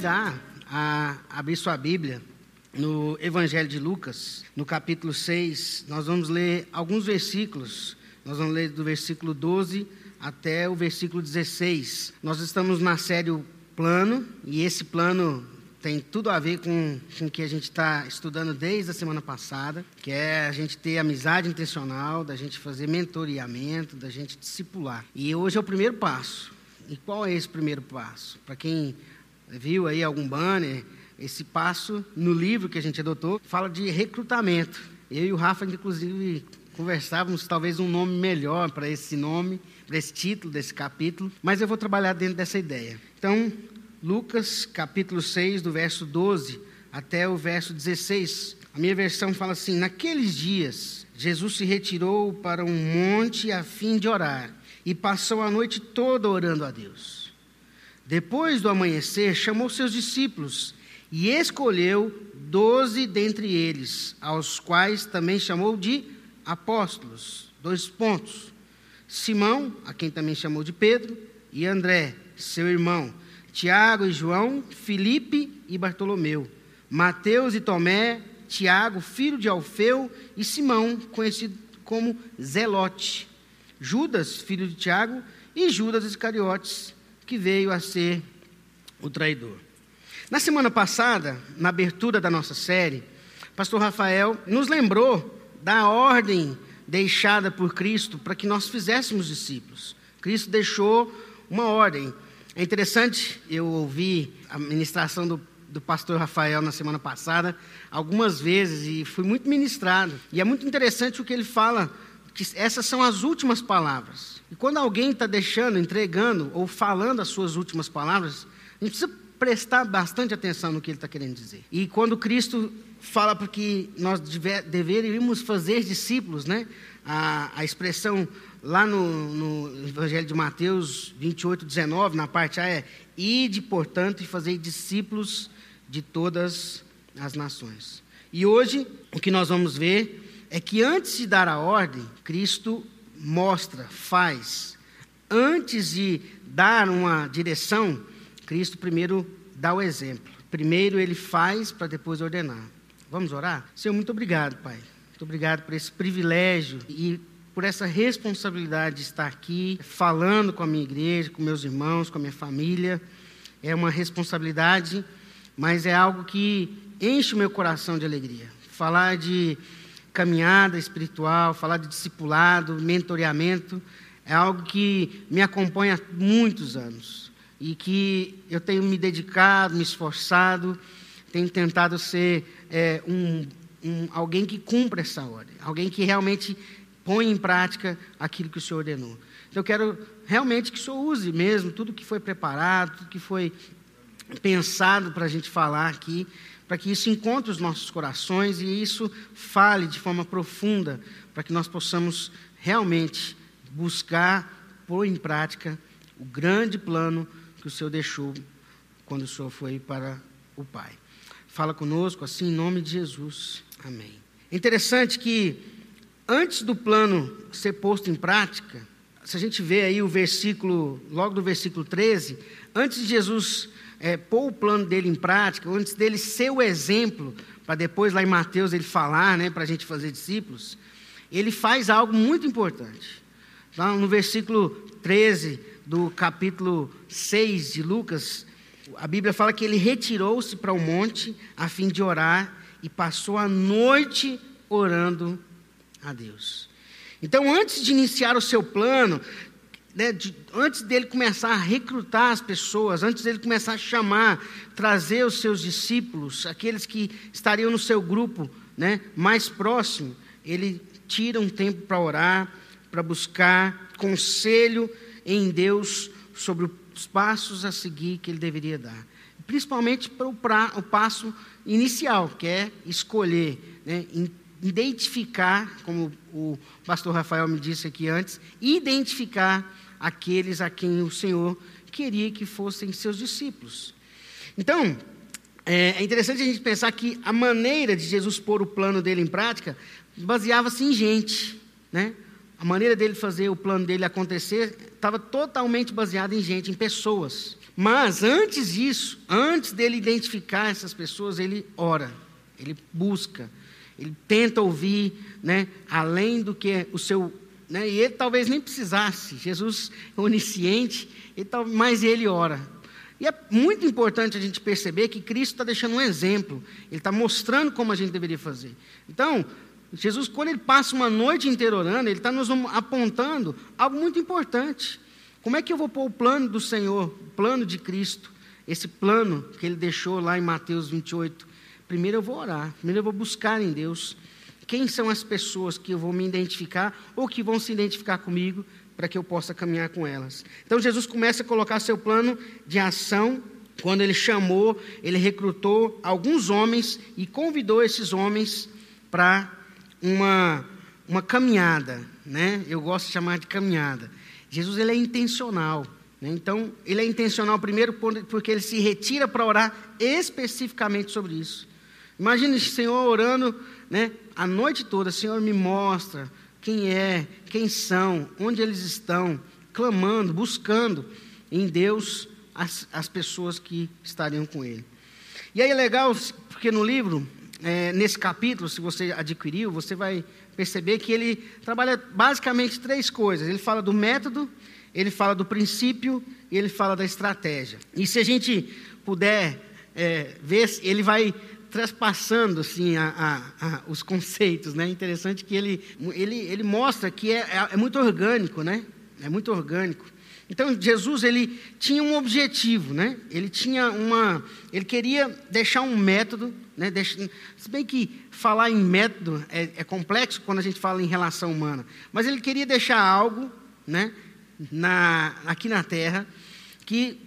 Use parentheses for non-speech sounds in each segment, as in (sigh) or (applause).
convidar a abrir sua Bíblia no Evangelho de Lucas, no capítulo 6. Nós vamos ler alguns versículos. Nós vamos ler do versículo 12 até o versículo 16. Nós estamos na série Plano, e esse plano tem tudo a ver com, com o que a gente está estudando desde a semana passada, que é a gente ter amizade intencional, da gente fazer mentoreamento, da gente discipular. E hoje é o primeiro passo. E qual é esse primeiro passo? Para quem viu aí algum banner, esse passo no livro que a gente adotou fala de recrutamento. Eu e o Rafa, inclusive, conversávamos talvez um nome melhor para esse nome, para esse título desse capítulo, mas eu vou trabalhar dentro dessa ideia. Então, Lucas capítulo 6, do verso 12 até o verso 16. A minha versão fala assim: Naqueles dias, Jesus se retirou para um monte a fim de orar e passou a noite toda orando a Deus. Depois do amanhecer, chamou seus discípulos e escolheu doze dentre eles, aos quais também chamou de apóstolos. Dois pontos. Simão, a quem também chamou de Pedro, e André, seu irmão, Tiago e João, Filipe e Bartolomeu, Mateus e Tomé, Tiago, filho de Alfeu, e Simão, conhecido como Zelote, Judas, filho de Tiago, e Judas Iscariotes, que veio a ser o traidor. Na semana passada, na abertura da nossa série, pastor Rafael nos lembrou da ordem deixada por Cristo para que nós fizéssemos discípulos. Cristo deixou uma ordem. É interessante, eu ouvi a ministração do, do pastor Rafael na semana passada algumas vezes e fui muito ministrado. E é muito interessante o que ele fala que essas são as últimas palavras. E quando alguém está deixando, entregando ou falando as suas últimas palavras, a gente precisa prestar bastante atenção no que ele está querendo dizer. E quando Cristo fala para que nós deve, deveríamos fazer discípulos, né? A, a expressão lá no, no, Evangelho de Mateus 28, 19, na parte A é: Ide, portanto, e fazei discípulos de todas as nações. E hoje, o que nós vamos ver é que antes de dar a ordem, Cristo mostra, faz. Antes de dar uma direção, Cristo primeiro dá o exemplo. Primeiro ele faz para depois ordenar. Vamos orar? Senhor, muito obrigado, Pai. Muito obrigado por esse privilégio e por essa responsabilidade de estar aqui falando com a minha igreja, com meus irmãos, com a minha família. É uma responsabilidade, mas é algo que enche o meu coração de alegria. Falar de caminhada espiritual, falar de discipulado, mentoreamento, é algo que me acompanha há muitos anos e que eu tenho me dedicado, me esforçado, tenho tentado ser é, um, um, alguém que cumpra essa ordem, alguém que realmente põe em prática aquilo que o Senhor ordenou. Então, eu quero realmente que o Senhor use mesmo tudo que foi preparado, tudo que foi pensado para a gente falar aqui, para que isso encontre os nossos corações e isso fale de forma profunda, para que nós possamos realmente buscar, pôr em prática o grande plano que o Senhor deixou quando o Senhor foi para o Pai. Fala conosco assim em nome de Jesus. Amém. Interessante que antes do plano ser posto em prática, se a gente vê aí o versículo, logo do versículo 13, antes de Jesus é, pôr o plano dele em prática, antes dele ser o exemplo, para depois lá em Mateus ele falar, né, para a gente fazer discípulos, ele faz algo muito importante. No versículo 13 do capítulo 6 de Lucas, a Bíblia fala que ele retirou-se para o monte a fim de orar e passou a noite orando a Deus. Então, antes de iniciar o seu plano, né, de, antes dele começar a recrutar as pessoas, antes dele começar a chamar, trazer os seus discípulos, aqueles que estariam no seu grupo né, mais próximo, ele tira um tempo para orar, para buscar conselho em Deus sobre os passos a seguir que ele deveria dar. Principalmente para o, passo inicial, que é escolher, né, identificar, como o pastor Rafael me disse aqui antes, identificar aqueles a quem o Senhor queria que fossem seus discípulos. Então, é, é interessante a gente pensar que a maneira de Jesus pôr o plano dele em prática baseava-se em gente, né? A maneira dele fazer o plano dele acontecer estava totalmente baseado em gente, em pessoas. Mas antes disso, antes dele identificar essas pessoas, ele ora, ele busca, ele tenta ouvir, né, além do que o seu, né, e ele talvez nem precisasse. Jesus é onisciente, ele, mas ele ora. E é muito importante a gente perceber que Cristo está deixando um exemplo, ele está mostrando como a gente deveria fazer. Então, Jesus, quando ele passa uma noite inteira orando, ele está nos apontando algo muito importante. Como é que eu vou pôr o plano do Senhor, o plano de Cristo, esse plano que ele deixou lá em Mateus 28? Primeiro eu vou orar, primeiro eu vou buscar em Deus quem são as pessoas que eu vou me identificar ou que vão se identificar comigo para que eu possa caminhar com elas. Então Jesus começa a colocar seu plano de ação. Quando ele chamou, ele recrutou alguns homens e convidou esses homens para uma, uma caminhada, né? Eu gosto de chamar de caminhada. Jesus ele é intencional. Né? Então, ele é intencional primeiro porque ele se retira para orar especificamente sobre isso. Imagina o Senhor orando né, a noite toda, Senhor, me mostra quem é, quem são, onde eles estão, clamando, buscando em Deus as, as pessoas que estariam com ele. E aí é legal, porque no livro é, nesse capítulo, se você adquiriu, você vai perceber que ele trabalha basicamente três coisas. Ele fala do método, ele fala do princípio e ele fala da estratégia. E se a gente puder é, ver, ele vai traspassando assim, a, a, a, os conceitos. Né? Interessante que ele, ele, ele mostra que é, é, é muito orgânico, né? É muito orgânico. Então Jesus ele tinha um objetivo, né? Ele tinha uma, ele queria deixar um método, né? Deixa, se bem que falar em método é, é, complexo quando a gente fala em relação humana, mas ele queria deixar algo, né? Na, aqui na Terra que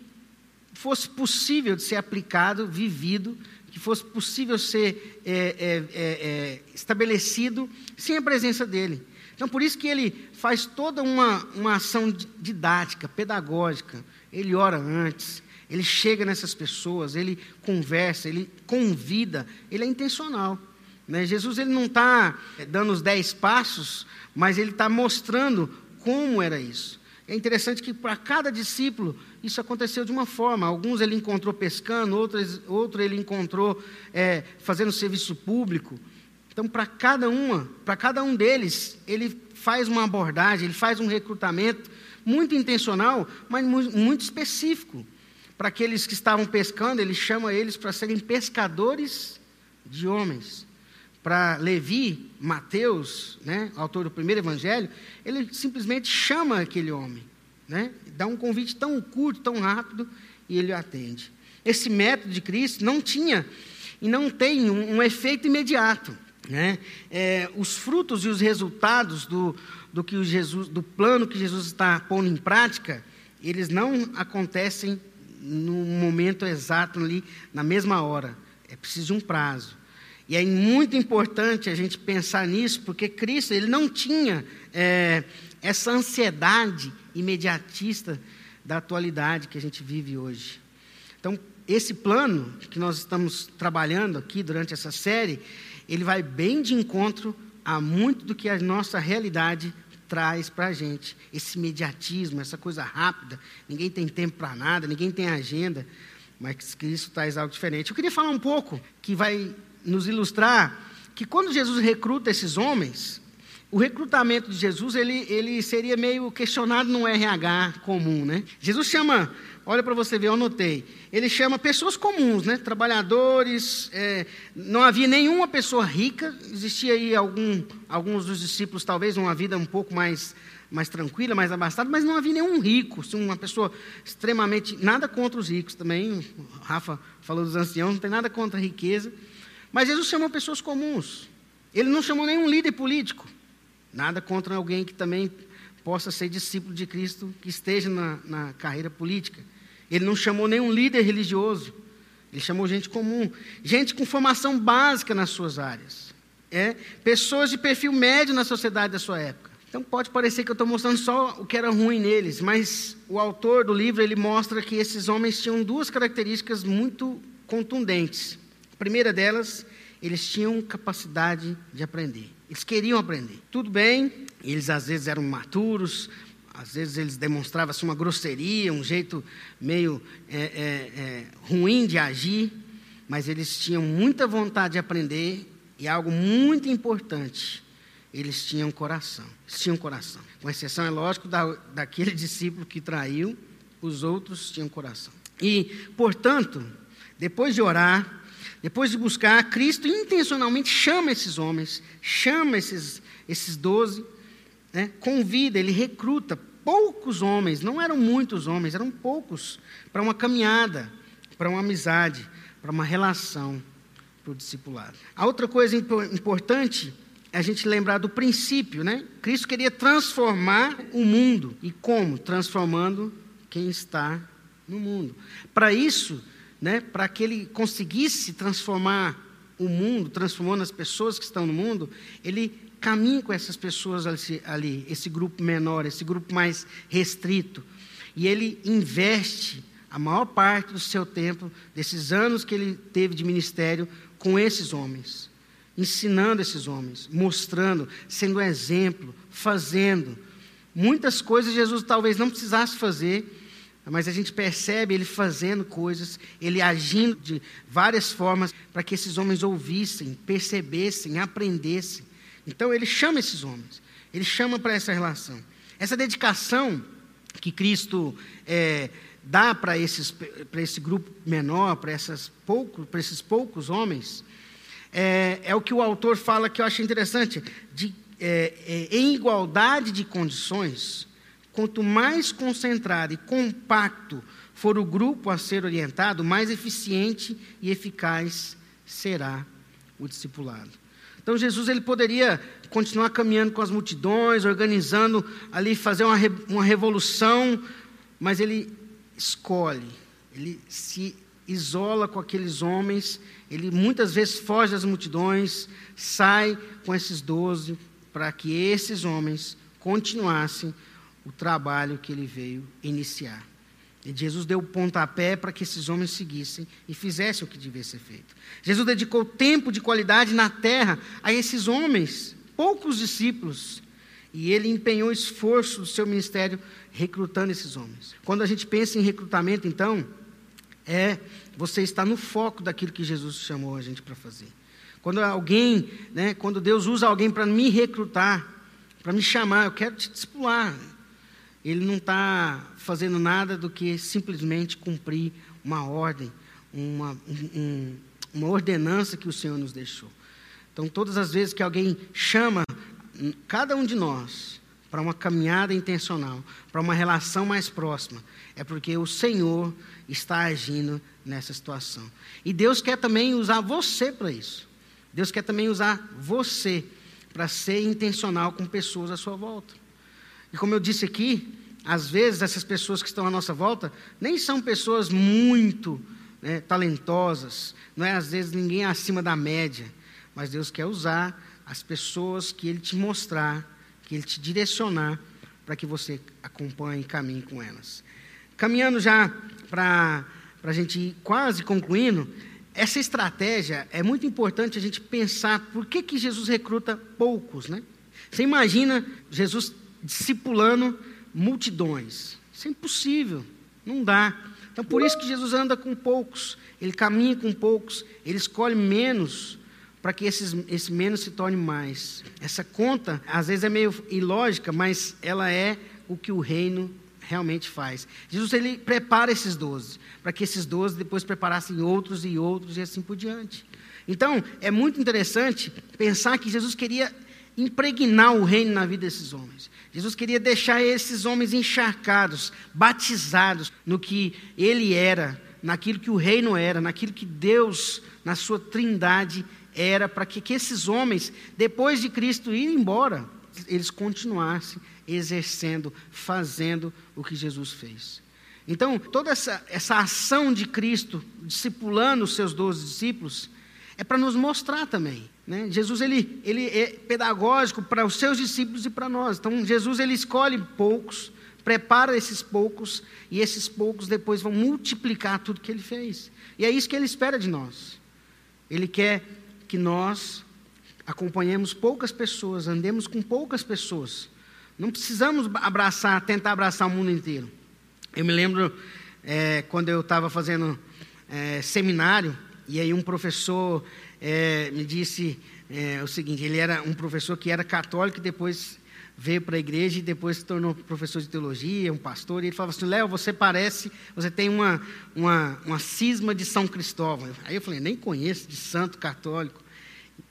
fosse possível de ser aplicado, vivido, fosse possível ser é, é, é, é estabelecido sem a presença dele. Então, por isso que ele faz toda uma, uma ação didática, pedagógica. Ele ora antes, ele chega nessas pessoas, ele conversa, ele convida, ele é intencional. Né? Jesus ele não está eh, dando os dez passos, mas ele está mostrando como era isso. É interessante que para cada discípulo isso aconteceu de uma forma. Alguns ele encontrou pescando, outros, outro ele encontrou é, fazendo serviço público. Então, para cada uma, para cada um deles, ele faz uma abordagem, ele faz um recrutamento muito intencional, mas muito específico. Para aqueles que estavam pescando, ele chama eles para serem pescadores de homens. Para Levi, Mateus, né, autor do primeiro evangelho, ele simplesmente chama aquele homem, né, dá um convite tão curto, tão rápido, e ele o atende. Esse método de Cristo não tinha e não tem um, um efeito imediato. Né? É, os frutos e os resultados do, do, que Jesus, do plano que Jesus está pondo em prática, eles não acontecem no momento exato ali, na mesma hora. É preciso um prazo. E é muito importante a gente pensar nisso, porque Cristo ele não tinha é, essa ansiedade imediatista da atualidade que a gente vive hoje. Então, esse plano que nós estamos trabalhando aqui durante essa série, ele vai bem de encontro a muito do que a nossa realidade traz para a gente. Esse imediatismo, essa coisa rápida, ninguém tem tempo para nada, ninguém tem agenda, mas Cristo traz algo diferente. Eu queria falar um pouco que vai nos ilustrar que quando Jesus recruta esses homens, o recrutamento de Jesus ele, ele seria meio questionado no RH comum, né? Jesus chama Olha para você ver, eu anotei. Ele chama pessoas comuns, né? trabalhadores. É, não havia nenhuma pessoa rica. Existia aí algum, alguns dos discípulos, talvez, uma vida um pouco mais, mais tranquila, mais abastada, mas não havia nenhum rico. Assim, uma pessoa extremamente. Nada contra os ricos também. O Rafa falou dos anciãos, não tem nada contra a riqueza. Mas Jesus chamou pessoas comuns. Ele não chamou nenhum líder político. Nada contra alguém que também possa ser discípulo de Cristo, que esteja na, na carreira política. Ele não chamou nenhum líder religioso. Ele chamou gente comum, gente com formação básica nas suas áreas. É, pessoas de perfil médio na sociedade da sua época. Então pode parecer que eu estou mostrando só o que era ruim neles, mas o autor do livro ele mostra que esses homens tinham duas características muito contundentes. A primeira delas, eles tinham capacidade de aprender. Eles queriam aprender. Tudo bem, eles às vezes eram maturos, às vezes eles demonstravam assim, uma grosseria, um jeito meio é, é, é, ruim de agir, mas eles tinham muita vontade de aprender e algo muito importante, eles tinham coração. Eles tinham coração. Com exceção, é lógico, da, daquele (laughs) discípulo que traiu, os outros tinham coração. E, portanto, depois de orar, depois de buscar, Cristo intencionalmente chama esses homens, chama esses, esses doze, né, convida, ele recruta poucos homens, não eram muitos homens, eram poucos, para uma caminhada, para uma amizade, para uma relação, para o discipulado. A outra coisa importante é a gente lembrar do princípio, né? Cristo queria transformar o mundo. E como? Transformando quem está no mundo. Para isso, né, para que ele conseguisse transformar o mundo, transformando as pessoas que estão no mundo, ele caminha com essas pessoas ali, esse grupo menor, esse grupo mais restrito. E ele investe a maior parte do seu tempo, desses anos que ele teve de ministério, com esses homens ensinando esses homens, mostrando, sendo exemplo, fazendo. Muitas coisas Jesus talvez não precisasse fazer, mas a gente percebe ele fazendo coisas, ele agindo de várias formas para que esses homens ouvissem, percebessem, aprendessem. Então ele chama esses homens, ele chama para essa relação. Essa dedicação que Cristo é, dá para esse grupo menor, para, pouco, esses poucos homens, é, é o que o autor fala que eu acho interessante, de, é, é, em igualdade de condições, quanto mais concentrado e compacto for o grupo a ser orientado, mais eficiente e eficaz será o discipulado. Então Jesus ele poderia continuar caminhando com as multidões, organizando ali, fazer uma, uma revolução, mas ele escolhe, ele se isola com aqueles homens ele muitas vezes foge das multidões, sai com esses doze, para que esses homens continuassem o trabalho que ele veio iniciar. E Jesus deu o pontapé para que esses homens seguissem e fizessem o que devia ser feito. Jesus dedicou tempo de qualidade na terra a esses homens, poucos discípulos, e ele empenhou esforço do seu ministério recrutando esses homens. Quando a gente pensa em recrutamento, então, é você está no foco daquilo que Jesus chamou a gente para fazer. Quando alguém, né, quando Deus usa alguém para me recrutar, para me chamar, eu quero te discipular. Ele não está fazendo nada do que simplesmente cumprir uma ordem, uma, um, uma ordenança que o Senhor nos deixou. Então, todas as vezes que alguém chama cada um de nós para uma caminhada intencional, para uma relação mais próxima, é porque o Senhor está agindo nessa situação. E Deus quer também usar você para isso. Deus quer também usar você para ser intencional com pessoas à sua volta. E como eu disse aqui, às vezes essas pessoas que estão à nossa volta nem são pessoas muito né, talentosas, não é às vezes ninguém acima da média, mas Deus quer usar as pessoas que Ele te mostrar, que Ele te direcionar, para que você acompanhe e caminhe com elas. Caminhando já para a gente ir quase concluindo, essa estratégia é muito importante a gente pensar por que, que Jesus recruta poucos, né? Você imagina Jesus discipulando multidões. Isso é impossível, não dá. Então, por isso que Jesus anda com poucos, ele caminha com poucos, ele escolhe menos para que esses, esse menos se torne mais. Essa conta, às vezes, é meio ilógica, mas ela é o que o reino realmente faz. Jesus ele prepara esses doze, para que esses doze depois preparassem outros e outros e assim por diante. Então, é muito interessante pensar que Jesus queria impregnar o reino na vida desses homens. Jesus queria deixar esses homens encharcados, batizados no que ele era, naquilo que o reino era, naquilo que Deus, na sua trindade, era, para que, que esses homens, depois de Cristo ir embora, eles continuassem exercendo, fazendo o que Jesus fez. Então, toda essa, essa ação de Cristo, discipulando os seus doze discípulos, é para nos mostrar também. Né? Jesus ele, ele é pedagógico para os seus discípulos e para nós. Então, Jesus ele escolhe poucos, prepara esses poucos, e esses poucos depois vão multiplicar tudo que ele fez. E é isso que ele espera de nós. Ele quer que nós acompanhemos poucas pessoas, andemos com poucas pessoas, Não precisamos abraçar, tentar abraçar o mundo inteiro. Eu me lembro é, quando eu estava fazendo é, seminário, e aí um professor é, me disse é, o seguinte: ele era um professor que era católico e depois veio para a igreja e depois se tornou professor de teologia, um pastor, e ele falava assim, Léo, você parece, você tem uma, uma, uma cisma de São Cristóvão. Aí eu falei, nem conheço de santo católico.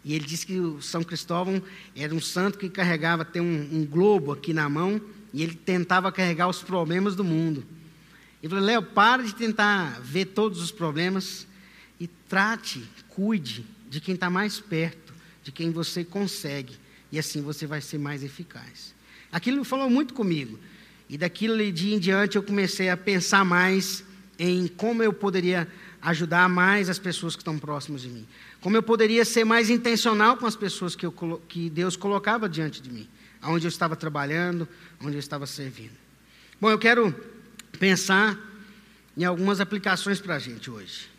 E ele disse que o São Cristóvão era um santo que carregava, tem um, um globo aqui na mão, e ele tentava carregar os problemas do mundo. Eu falei, Léo, para de tentar ver todos os problemas e trate, cuide de quem está mais perto, de quem você consegue e assim você vai ser mais eficaz. Aquilo falou muito comigo. E daquele dia em diante eu comecei a pensar mais em como eu poderia ajudar mais as pessoas que estão próximas de mim. Como eu poderia ser mais intencional com as pessoas que, eu, que Deus colocava diante de mim. Onde eu estava trabalhando, onde eu estava servindo. Bom, eu quero pensar em algumas aplicações para a gente hoje.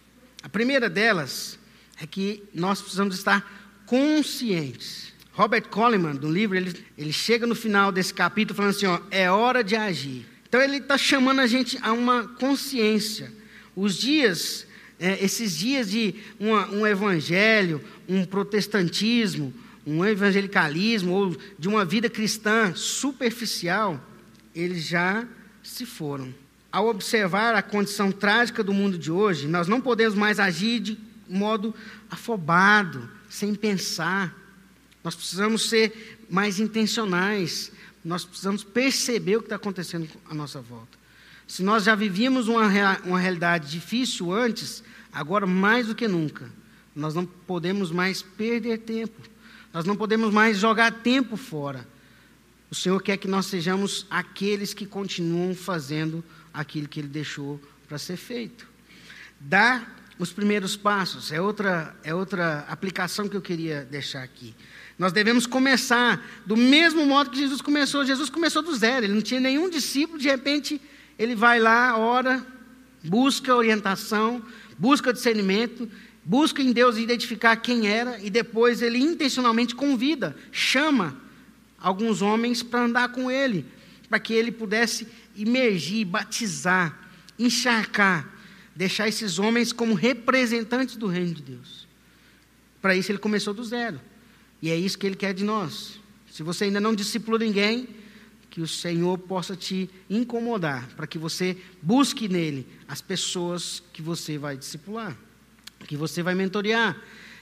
A primeira delas é que nós precisamos estar conscientes Robert Coleman, do livro, ele, ele chega no final desse capítulo falando assim: ó, é hora de agir. Então ele está chamando a gente a uma consciência. Os dias, é, esses dias de uma, um evangelho, um protestantismo, um evangelicalismo ou de uma vida cristã superficial, eles já se foram. Ao observar a condição trágica do mundo de hoje, nós não podemos mais agir de modo afobado, sem pensar. Nós precisamos ser mais intencionais. Nós precisamos perceber o que está acontecendo à nossa volta. Se nós já vivíamos uma, uma realidade difícil antes, agora mais do que nunca, nós não podemos mais perder tempo. Nós não podemos mais jogar tempo fora. O Senhor quer que nós sejamos aqueles que continuam fazendo aquilo que Ele deixou para ser feito. Dar os primeiros passos é outra, é outra aplicação que eu queria deixar aqui. Nós devemos começar do mesmo modo que Jesus começou. Jesus começou do zero, ele não tinha nenhum discípulo, de repente ele vai lá, ora, busca orientação, busca discernimento, busca em Deus identificar quem era e depois ele intencionalmente convida, chama alguns homens para andar com ele, para que ele pudesse imergir, batizar, encharcar, deixar esses homens como representantes do reino de Deus. Para isso ele começou do zero. E é isso que Ele quer de nós. Se você ainda não discipulou ninguém, que o Senhor possa te incomodar, para que você busque nele as pessoas que você vai discipular, que você vai mentorear,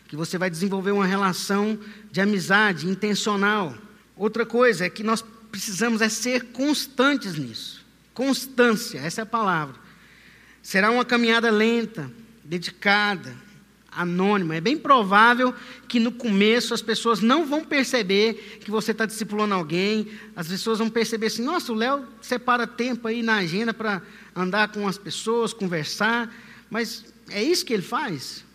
que você vai desenvolver uma relação de amizade intencional. Outra coisa é que nós precisamos é ser constantes nisso. Constância, essa é a palavra. Será uma caminhada lenta, dedicada, anônima. É bem provável que no começo as pessoas não vão perceber que você está discipulando alguém. As pessoas vão perceber assim: nossa, o Léo separa tempo aí na agenda para andar com as pessoas, conversar. Mas é isso que ele faz?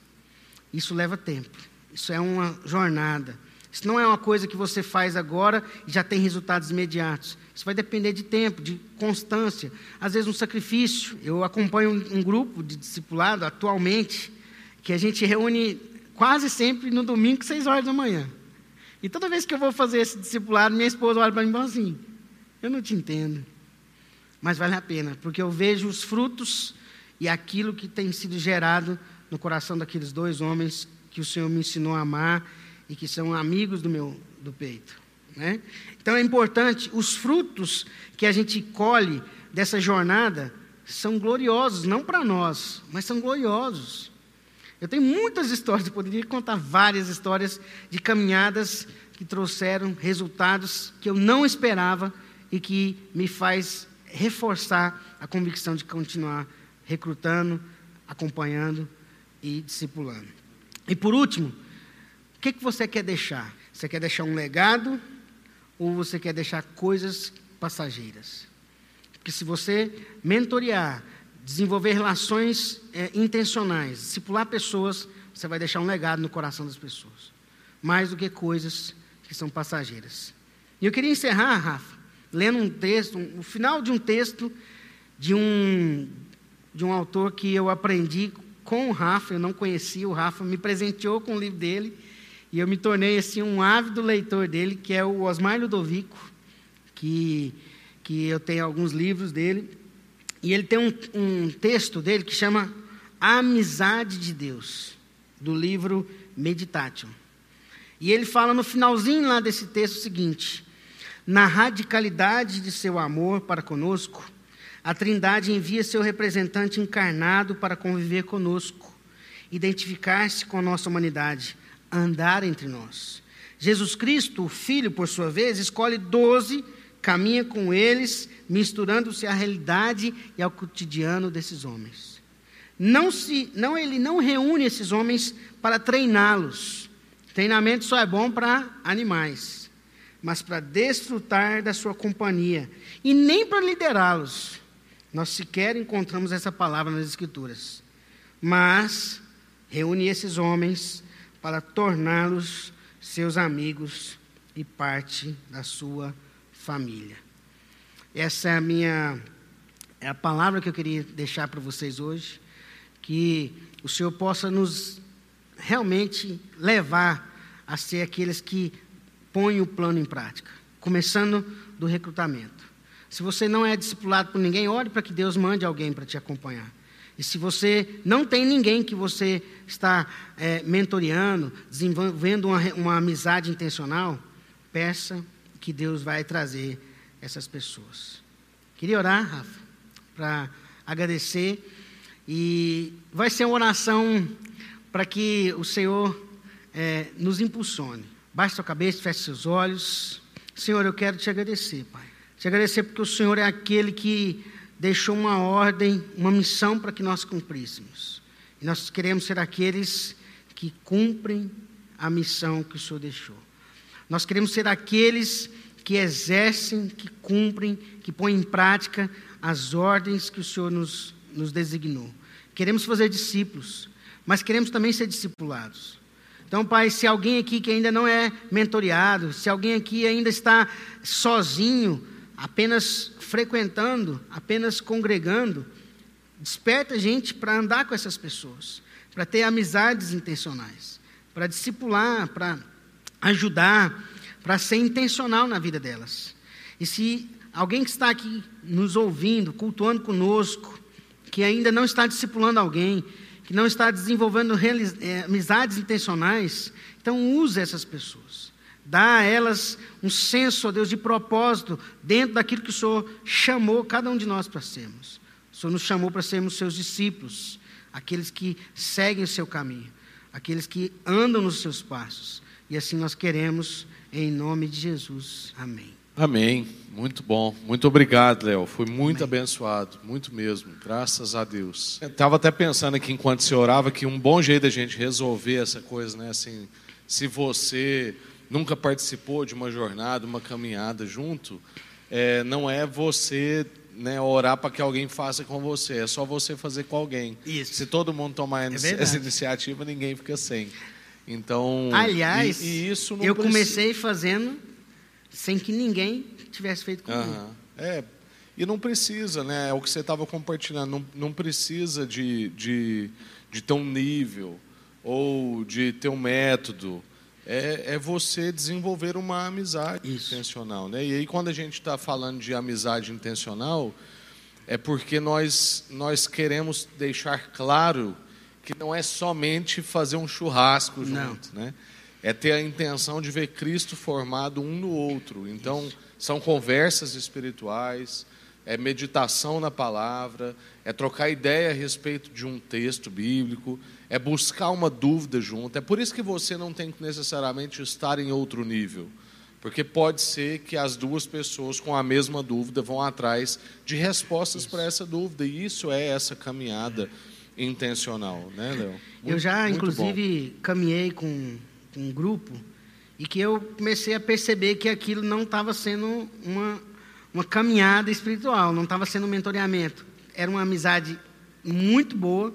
Isso leva tempo. Isso é uma jornada. Isso não é uma coisa que você faz agora e já tem resultados imediatos. Isso vai depender de tempo, de constância, às vezes um sacrifício. Eu acompanho um, grupo de discipulado atualmente que a gente reúne quase sempre no domingo, seis horas da manhã. E toda vez que eu vou fazer esse discipulado, minha esposa olha para mim e fala assim: Eu não te entendo. Mas vale a pena, porque eu vejo os frutos e aquilo que tem sido gerado no coração daqueles dois homens que o Senhor me ensinou a amar e que são amigos do meu do peito. Né? Então é importante, os frutos que a gente colhe dessa jornada são gloriosos, não para nós, mas são gloriosos. Eu tenho muitas histórias, eu poderia contar várias histórias de caminhadas que trouxeram resultados que eu não esperava e que me faz reforçar a convicção de continuar recrutando, acompanhando e discipulando. E por último, o que, que você quer deixar? Você quer deixar um legado ou você quer deixar coisas passageiras? Porque se você mentorear, desenvolver relações é, intencionais, discipular pessoas, você vai deixar um legado no coração das pessoas. Mais do que coisas que são passageiras. E eu queria encerrar, Rafa, lendo um texto, um, o final de um texto de um, de um autor que eu aprendi com o Rafa, eu não conhecia o Rafa, me presenteou com o livro dele, e eu me tornei assim um ávido leitor dele, que é o Osmar Ludovico, que, que eu tenho alguns livros dele, e ele tem um, um texto dele que chama A Amizade de Deus, do livro Meditation. E ele fala no finalzinho lá desse texto o seguinte: Na radicalidade de seu amor para conosco, a Trindade envia seu representante encarnado para conviver conosco, identificar-se com a nossa humanidade, andar entre nós. Jesus Cristo, o Filho, por sua vez, escolhe doze, caminha com eles, misturando-se à realidade e ao cotidiano desses homens. Não se, não ele não reúne esses homens para treiná-los. Treinamento só é bom para animais, mas para desfrutar da sua companhia e nem para liderá-los. Nós sequer encontramos essa palavra nas escrituras. Mas reúne esses homens para torná-los seus amigos e parte da sua família. Essa é a minha é a palavra que eu queria deixar para vocês hoje, que o Senhor possa nos realmente levar a ser aqueles que põem o plano em prática, começando do recrutamento. Se você não é discipulado por ninguém, ore para que Deus mande alguém para te acompanhar. E se você não tem ninguém que você está é, mentoreando, desenvolvendo uma, uma amizade intencional, peça que Deus vai trazer essas pessoas. Queria orar, Rafa, para agradecer. E vai ser uma oração para que o Senhor é, nos impulsione. Baixe sua cabeça, feche seus olhos. Senhor, eu quero te agradecer, Pai. Te agradecer porque o Senhor é aquele que deixou uma ordem, uma missão para que nós cumpríssemos. E nós queremos ser aqueles que cumprem a missão que o Senhor deixou. Nós queremos ser aqueles que exercem, que cumprem, que põem em prática as ordens que o Senhor nos, nos designou. Queremos fazer discípulos, mas queremos também ser discipulados. Então, Pai, se alguém aqui que ainda não é mentoreado, se alguém aqui ainda está sozinho, apenas frequentando, apenas congregando, desperta a gente para andar com essas pessoas, para ter amizades intencionais, para discipular, para ajudar, para ser intencional na vida delas. E se alguém que está aqui nos ouvindo, cultuando conosco, que ainda não está discipulando alguém, que não está desenvolvendo é, amizades intencionais, então use essas pessoas. Dá a elas um senso, ó Deus, de propósito dentro daquilo que o Senhor chamou cada um de nós para sermos. O Senhor nos chamou para sermos seus discípulos, aqueles que seguem o seu caminho, aqueles que andam nos seus passos. E assim nós queremos, em nome de Jesus. Amém. Amém. Muito bom. Muito obrigado, Léo. Fui muito Amém. abençoado, muito mesmo. Graças a Deus. Estava até pensando aqui enquanto você orava que um bom jeito da gente resolver essa coisa, né? Assim, se você nunca participou de uma jornada, uma caminhada junto, é, não é você né, orar para que alguém faça com você, é só você fazer com alguém. Isso. Se todo mundo tomar é essa iniciativa, ninguém fica sem. Então, aliás, e, e isso eu precisa... comecei fazendo sem que ninguém tivesse feito comigo. Uhum. É, e não precisa, né? É o que você estava compartilhando. Não, não precisa de, de, de ter um nível ou de ter um método. É, é você desenvolver uma amizade Isso. intencional. Né? E aí, quando a gente está falando de amizade intencional, é porque nós, nós queremos deixar claro que não é somente fazer um churrasco junto. Não. Né? é ter a intenção de ver Cristo formado um no outro. Então, são conversas espirituais, é meditação na palavra, é trocar ideia a respeito de um texto bíblico, é buscar uma dúvida junto. É por isso que você não tem que necessariamente estar em outro nível. Porque pode ser que as duas pessoas com a mesma dúvida vão atrás de respostas para essa dúvida. E isso é essa caminhada intencional, né, Léo? Eu já, inclusive, bom. caminhei com um grupo, e que eu comecei a perceber que aquilo não estava sendo uma, uma caminhada espiritual, não estava sendo um mentoreamento. Era uma amizade muito boa.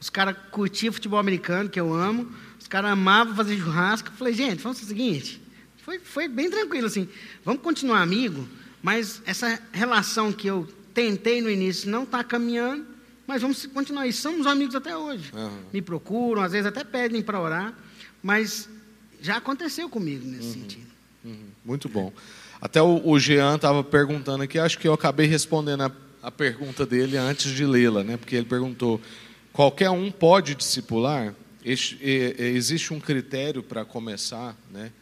Os caras curtiam futebol americano, que eu amo. Os caras amavam fazer churrasco. Eu falei, gente, vamos fazer o seguinte. Foi, foi bem tranquilo, assim. Vamos continuar amigo, mas essa relação que eu tentei no início não está caminhando, mas vamos continuar. E somos amigos até hoje. Uhum. Me procuram, às vezes até pedem para orar. Mas já aconteceu comigo nesse uhum, sentido. Uhum, muito bom. Até o, o Jean estava perguntando aqui, acho que eu acabei respondendo a, a pergunta dele antes de lê-la, né? porque ele perguntou: qualquer um pode discipular? Existe um critério para começar, né?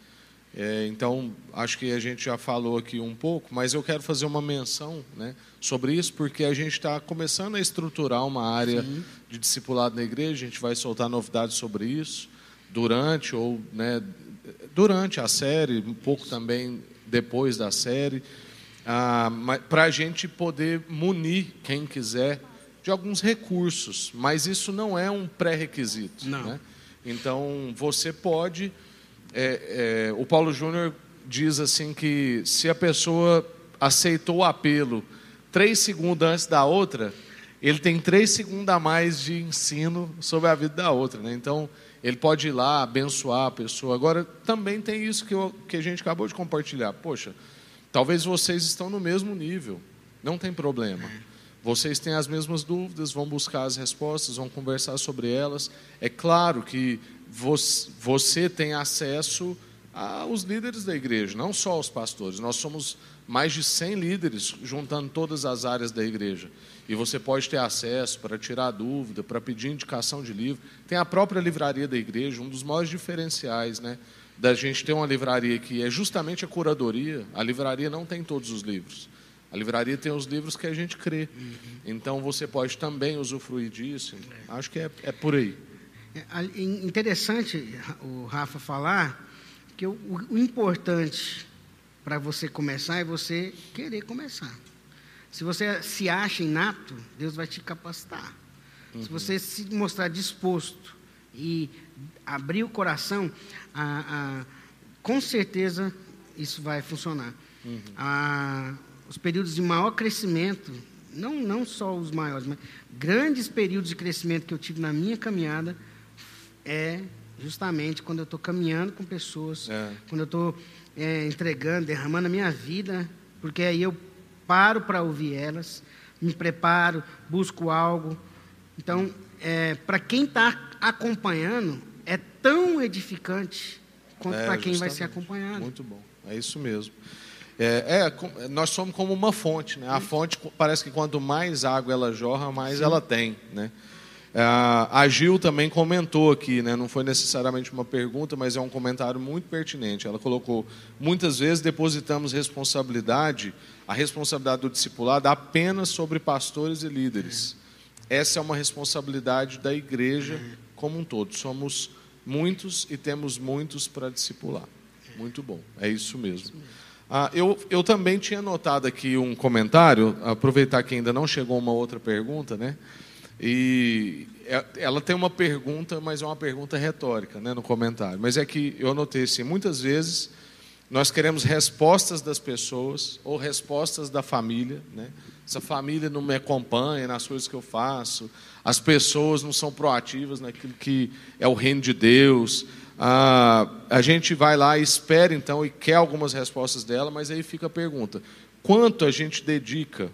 É, então, acho que a gente já falou aqui um pouco, mas eu quero fazer uma menção né, sobre isso, porque a gente está começando a estruturar uma área Sim. de discipulado na igreja, a gente vai soltar novidades sobre isso durante ou né, durante a série, um pouco também depois da série, ah, para a gente poder munir quem quiser de alguns recursos, mas isso não é um pré-requisito. Né? Então, você pode é, é, o Paulo Júnior diz assim que se a pessoa aceitou o apelo três segundos antes da outra, ele tem três segundos a mais de ensino sobre a vida da outra. Né? Então, ele pode ir lá, abençoar a pessoa. Agora, também tem isso que, eu, que a gente acabou de compartilhar. Poxa, talvez vocês estão no mesmo nível, não tem problema. Vocês têm as mesmas dúvidas, vão buscar as respostas, vão conversar sobre elas. É claro que você tem acesso aos líderes da igreja, não só aos pastores. Nós somos mais de 100 líderes, juntando todas as áreas da igreja. E você pode ter acesso para tirar dúvida, para pedir indicação de livro. Tem a própria livraria da igreja, um dos maiores diferenciais né, da gente ter uma livraria que é justamente a curadoria. A livraria não tem todos os livros. A livraria tem os livros que a gente crê. Uhum. Então você pode também usufruir disso. Acho que é, é por aí. É interessante o Rafa falar que o, o importante para você começar é você querer começar. Se você se acha inato, Deus vai te capacitar. Uhum. Se você se mostrar disposto e abrir o coração, a, a, com certeza isso vai funcionar. Uhum. A, os períodos de maior crescimento, não, não só os maiores, mas grandes períodos de crescimento que eu tive na minha caminhada, é justamente quando eu estou caminhando com pessoas, é. quando eu estou é, entregando, derramando a minha vida, porque aí eu paro para ouvir elas, me preparo, busco algo. Então, é, para quem está acompanhando, é tão edificante quanto é, para quem vai ser acompanhado. Muito bom, é isso mesmo. É, é, nós somos como uma fonte, né? A fonte parece que quanto mais água ela jorra, mais Sim. ela tem, né? É, a Gil também comentou aqui, né? não foi necessariamente uma pergunta, mas é um comentário muito pertinente. Ela colocou: muitas vezes depositamos responsabilidade, a responsabilidade do discipulado, apenas sobre pastores e líderes. Essa é uma responsabilidade da igreja como um todo. Somos muitos e temos muitos para discipular. Muito bom, é isso mesmo. Ah, eu, eu também tinha notado aqui um comentário, aproveitar que ainda não chegou uma outra pergunta, né? E é, ela tem uma pergunta, mas é uma pergunta retórica né, no comentário. Mas é que eu notei assim, muitas vezes nós queremos respostas das pessoas ou respostas da família. Né? Essa família não me acompanha nas coisas que eu faço, as pessoas não são proativas naquilo que é o reino de Deus. Ah, a gente vai lá espera então e quer algumas respostas dela, mas aí fica a pergunta: quanto a gente dedica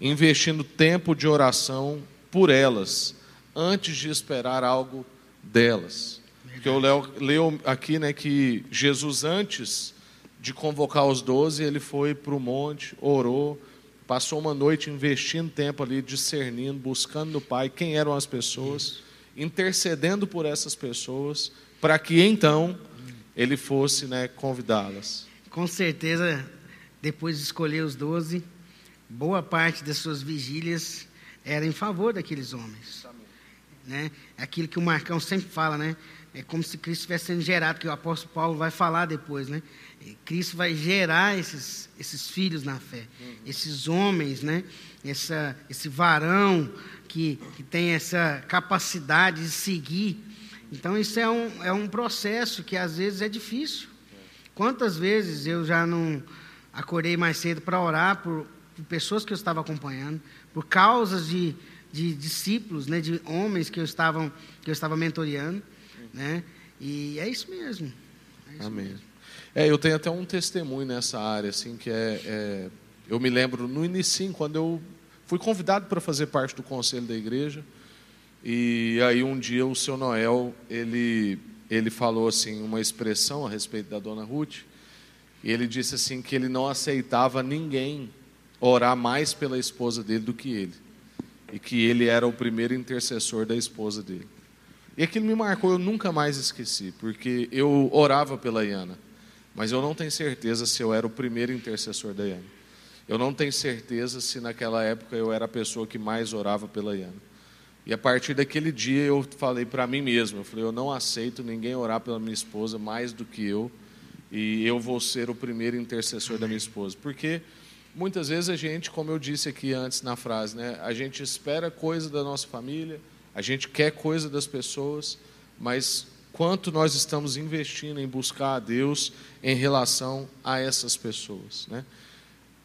investindo tempo de oração por elas, antes de esperar algo delas. Porque eu leio aqui né, que Jesus, antes de convocar os doze, ele foi para o monte, orou, passou uma noite investindo tempo ali, discernindo, buscando no Pai quem eram as pessoas, intercedendo por essas pessoas, para que então ele fosse né, convidá-las. Com certeza, depois de escolher os doze, boa parte das suas vigílias era em favor daqueles homens. Né? Aquilo que o Marcão sempre fala, né? É como se Cristo estivesse sendo gerado, que o apóstolo Paulo vai falar depois, né? Cristo vai gerar esses, esses filhos na fé, uhum. esses homens, né? Essa, esse varão que, que tem essa capacidade de seguir. Então, isso é um, é um processo que às vezes é difícil. Quantas vezes eu já não acordei mais cedo para orar por, por pessoas que eu estava acompanhando, por causas de, de discípulos, né, de homens que eu, estavam, que eu estava mentoreando. Né? E é isso mesmo. É isso Amém. Mesmo. É, eu tenho até um testemunho nessa área, assim, que é, é eu me lembro no início, quando eu fui convidado para fazer parte do conselho da igreja, e aí um dia o seu Noel, ele, ele falou assim, uma expressão a respeito da dona Ruth, E ele disse assim que ele não aceitava ninguém orar mais pela esposa dele do que ele. E que ele era o primeiro intercessor da esposa dele. E aquilo me marcou, eu nunca mais esqueci, porque eu orava pela Iana, mas eu não tenho certeza se eu era o primeiro intercessor da Iana. Eu não tenho certeza se naquela época eu era a pessoa que mais orava pela Iana. E a partir daquele dia eu falei para mim mesmo, eu falei, eu não aceito ninguém orar pela minha esposa mais do que eu, e eu vou ser o primeiro intercessor da minha esposa. Porque muitas vezes a gente, como eu disse aqui antes na frase, né, a gente espera coisa da nossa família, a gente quer coisa das pessoas, mas quanto nós estamos investindo em buscar a Deus em relação a essas pessoas, né?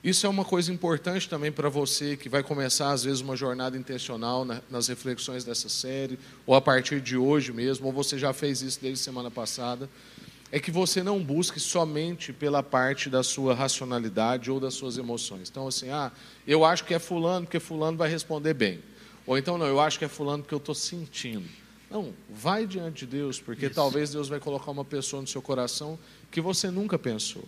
Isso é uma coisa importante também para você que vai começar às vezes uma jornada intencional nas reflexões dessa série, ou a partir de hoje mesmo, ou você já fez isso desde semana passada, é que você não busque somente pela parte da sua racionalidade ou das suas emoções. Então assim, ah, eu acho que é fulano porque fulano vai responder bem. Ou então, não, eu acho que é fulano porque eu estou sentindo. Não, vai diante de Deus, porque Isso. talvez Deus vai colocar uma pessoa no seu coração que você nunca pensou.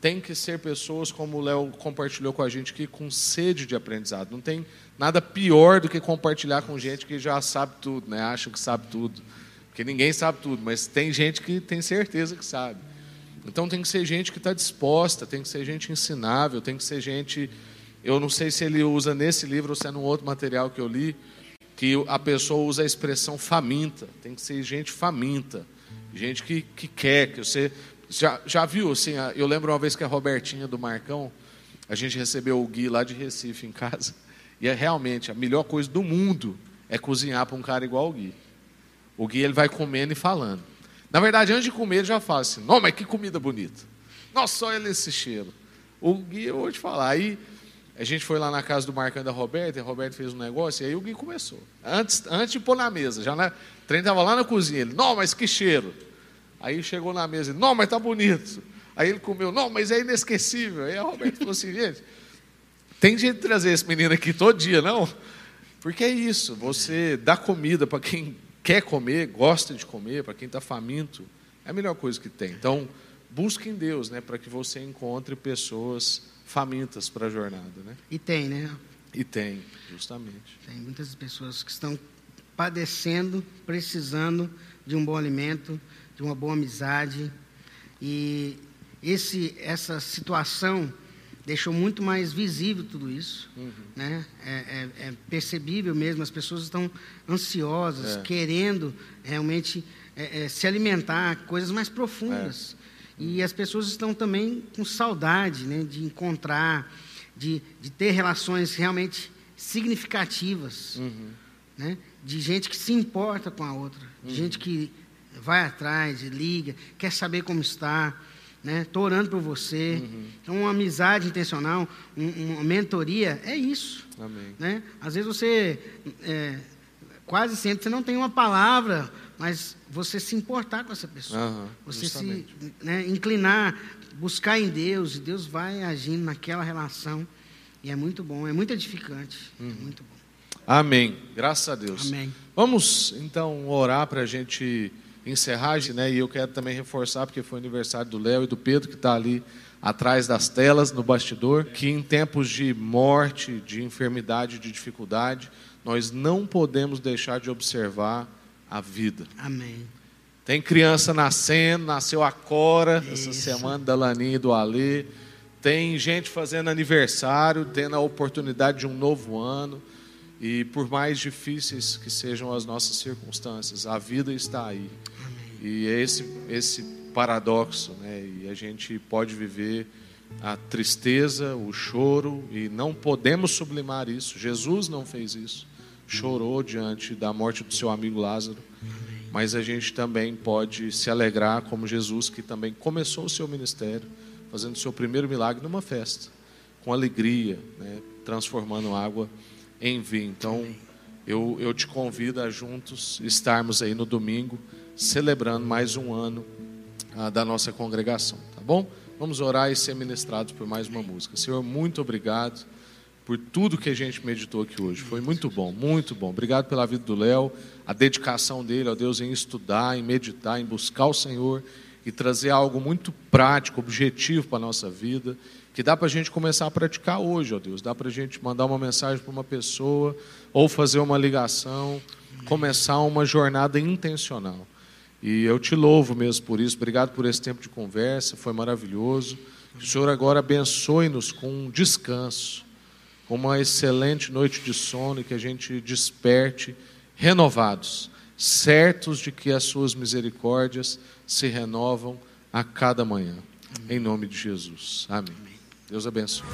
Tem que ser pessoas, como o Léo compartilhou com a gente aqui, com sede de aprendizado. Não tem nada pior do que compartilhar com gente que já sabe tudo, né? acha que sabe tudo. Porque ninguém sabe tudo, mas tem gente que tem certeza que sabe. Então tem que ser gente que está disposta, tem que ser gente ensinável, tem que ser gente eu não sei se ele usa nesse livro ou se é num outro material que eu li, que a pessoa usa a expressão faminta. Tem que ser gente faminta, gente que, que quer, que você já, já viu assim? Eu lembro uma vez que a Robertinha do Marcão, a gente recebeu o Gui lá de Recife em casa, (laughs) e é realmente a melhor coisa do mundo é cozinhar para um cara igual o Gui. O Gui ele vai comendo e falando. Na verdade, antes de comer, ele já fala assim: Não, mas que comida bonita. Nossa, só ele esse cheiro. O Gui, eu vou te falar. Aí a gente foi lá na casa do Marcão da Roberta, e a Roberta fez um negócio, e aí o Gui começou. Antes, antes de pôr na mesa, já na, o trem estava lá na cozinha. Ele, não, mas que cheiro. Aí chegou na mesa, não, mas tá bonito. Aí ele comeu, não, mas é inesquecível. Aí a Roberta falou assim, gente, tem jeito de trazer esse menino aqui todo dia, não? Porque é isso, você dá comida para quem quer comer, gosta de comer, para quem está faminto, é a melhor coisa que tem. Então, busque em Deus, né, para que você encontre pessoas famintas para a jornada, né? E tem, né? E tem, justamente. Tem muitas pessoas que estão padecendo, precisando de um bom alimento, de uma boa amizade. E esse, essa situação deixou muito mais visível tudo isso. Uhum. Né? É, é, é, percebível mesmo, as pessoas estão ansiosas, é. querendo realmente é, é, se alimentar, coisas mais profundas. E as pessoas estão também com saudade né, de encontrar, de, de ter relações realmente significativas. Uhum. Né, de gente que se importa com a outra, de uhum. gente que vai atrás, liga, quer saber como está. Estou né, orando por você. Uhum. Então, uma amizade intencional, um, uma mentoria, é isso. Amém. Né? Às vezes você, é, quase sempre, você não tem uma palavra mas você se importar com essa pessoa, uhum, você justamente. se né, inclinar, buscar em Deus, e Deus vai agindo naquela relação, e é muito bom, é muito edificante, uhum. é muito bom. Amém, graças a Deus. Amém. Vamos então orar para a gente encerrar, né? E eu quero também reforçar, porque foi aniversário do Léo e do Pedro, que está ali atrás das telas, no bastidor, que em tempos de morte, de enfermidade, de dificuldade, nós não podemos deixar de observar a vida. Amém. Tem criança nascendo, nasceu a Cora Isso. essa semana da Laninha e do Alê. Tem gente fazendo aniversário, tendo a oportunidade de um novo ano. E por mais difíceis que sejam as nossas circunstâncias, a vida está aí. E é esse, esse paradoxo, né? E a gente pode viver a tristeza, o choro, e não podemos sublimar isso. Jesus não fez isso chorou diante da morte do seu amigo Lázaro, mas a gente também pode se alegrar como Jesus, que também começou o seu ministério, fazendo o seu primeiro milagre numa festa, com alegria, né, transformando água em vinho. Então, eu, eu te convido a juntos estarmos aí no domingo, celebrando mais um ano ah, da nossa congregação, tá bom? Vamos orar e ser ministrados por mais uma música. Senhor, muito obrigado por tudo que a gente meditou aqui hoje. Foi muito bom, muito bom. Obrigado pela vida do Léo, a dedicação dele, ó Deus, em estudar, em meditar, em buscar o Senhor, e trazer algo muito prático, objetivo para a nossa vida, que dá para a gente começar a praticar hoje, ó Deus. Dá para a gente mandar uma mensagem para uma pessoa, ou fazer uma ligação, começar uma jornada intencional. E eu te louvo mesmo por isso. Obrigado por esse tempo de conversa, foi maravilhoso. Que o Senhor agora abençoe-nos com um descanso, com uma excelente noite de sono e que a gente desperte renovados, certos de que as suas misericórdias se renovam a cada manhã. Em nome de Jesus. Amém. Deus abençoe.